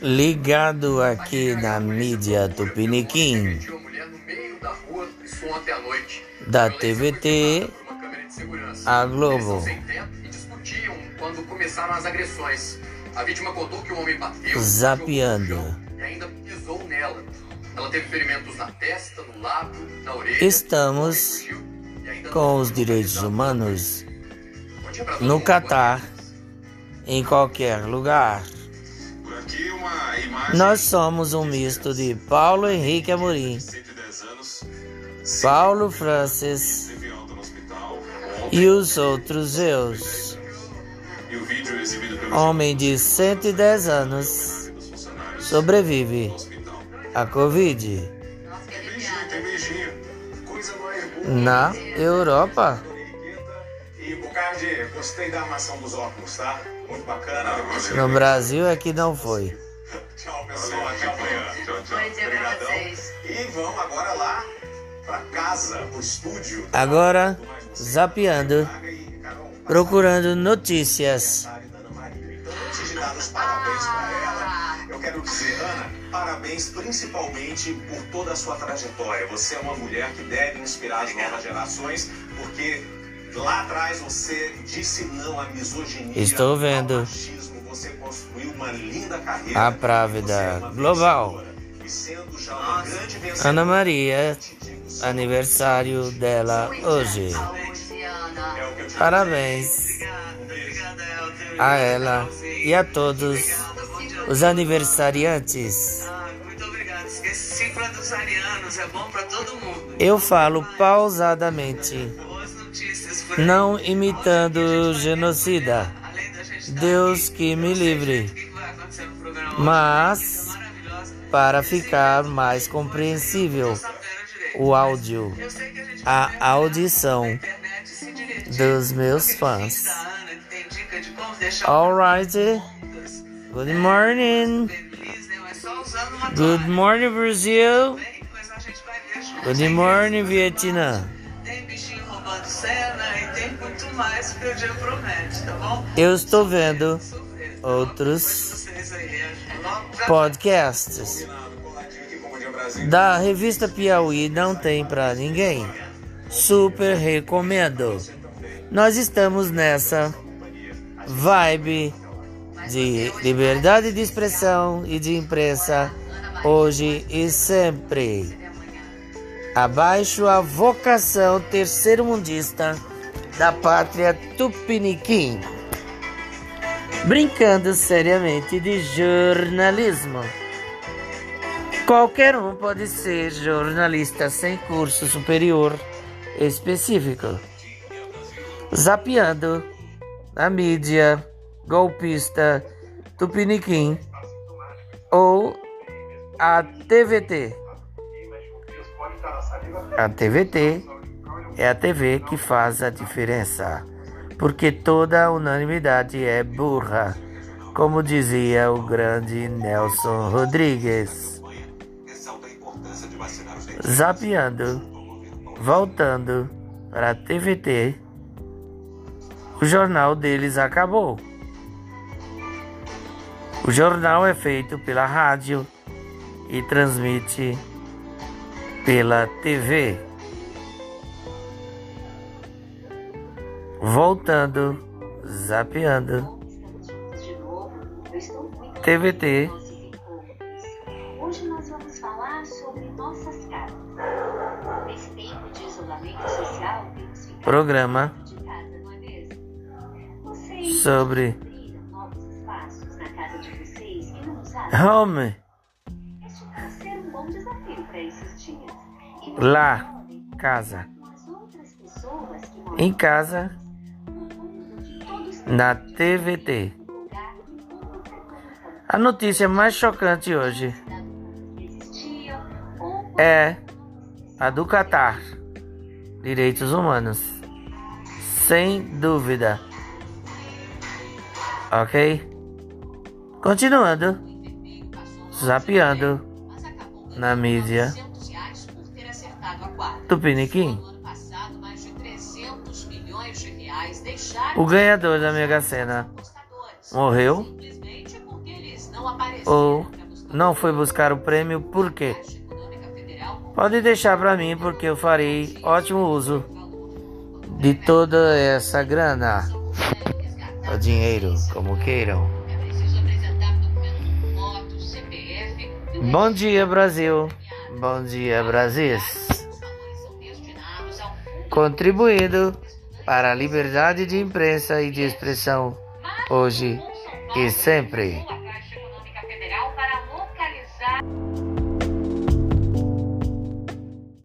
Ligado aqui na mídia Tupiniquim, da TVT, a Globo. quando começaram as agressões. A vítima contou que o homem bateu, Zapeando. e ainda pisou nela. Ela teve ferimentos na testa, no lábio, na orelha. Estamos com os direitos humanos no. Catar, em qualquer lugar. Nós somos um misto de Paulo Henrique Amorim, 110 anos, Paulo Francis e os outros eus. O vídeo exibido pelo Homem de 110 anos sobrevive à Covid na Europa. Tá? No Brasil é que não foi. Tchau, pessoal. Até amanhã. Tchau, tchau. Bom dia pra vocês. E vamos agora lá pra casa, pro estúdio. Agora, zapeando, procurando notícias. Maria. Então, antes de dar os parabéns pra ela, eu quero dizer, Ana, parabéns principalmente por toda a sua trajetória. Você é uma mulher que deve inspirar as novas gerações, porque lá atrás você disse não à misoginia, Estou vendo. ao machismo, uma linda carreira. A právida é global. vencedora. E sendo já uma grande vencedora, Ana Maria, aniversário dela hoje. É Parabéns a ela e a todos os aniversariantes. Ah, é. Eu falo pausadamente, não imitando genocida. Deus que me livre. Mas, para ficar mais compreensível o áudio, a audição dos meus fãs. Alright, good morning. Good morning, Brasil. Good morning, Vietnã. Tem bichinho roubando cena tem muito mais que o dia promete, tá bom? Eu estou vendo Sofrer. outros logo já podcasts. Da revista Piauí não tem pra ninguém. Super recomendo. Nós estamos nessa vibe de liberdade de expressão e de imprensa hoje e sempre. Abaixo a vocação terceiro-mundista da pátria tupiniquim. Brincando seriamente de jornalismo. Qualquer um pode ser jornalista sem curso superior específico. Zapeando na mídia golpista Tupiniquim ou a TVT. A TVT é a TV que faz a diferença, porque toda unanimidade é burra, como dizia o grande Nelson Rodrigues. Zapeando, voltando para a TVT, o jornal deles acabou. O jornal é feito pela rádio e transmite pela TV. Voltando, zapeando, TVT, Hoje nós vamos falar sobre nossas casas. Nesse tempo de isolamento social, temos ficado programa de casa, não é mesmo? Vocês sobre novos espaços na casa de vocês e não usaram? home, Este vai ser um bom desafio para esses dias. E Lá, casa. em casa, na TVT. A notícia mais chocante hoje é a do Catar. Direitos humanos. Sem dúvida. Ok? Continuando. Zapeando na mídia. Tupiniquim. O ganhador da Mega Sena morreu ou não foi buscar o prêmio por quê? Pode deixar para mim porque eu farei ótimo uso de toda essa grana. O dinheiro, como queiram. Bom dia, Brasil. Bom dia, Brasil. Contribuindo para a liberdade de imprensa e de expressão hoje e sempre.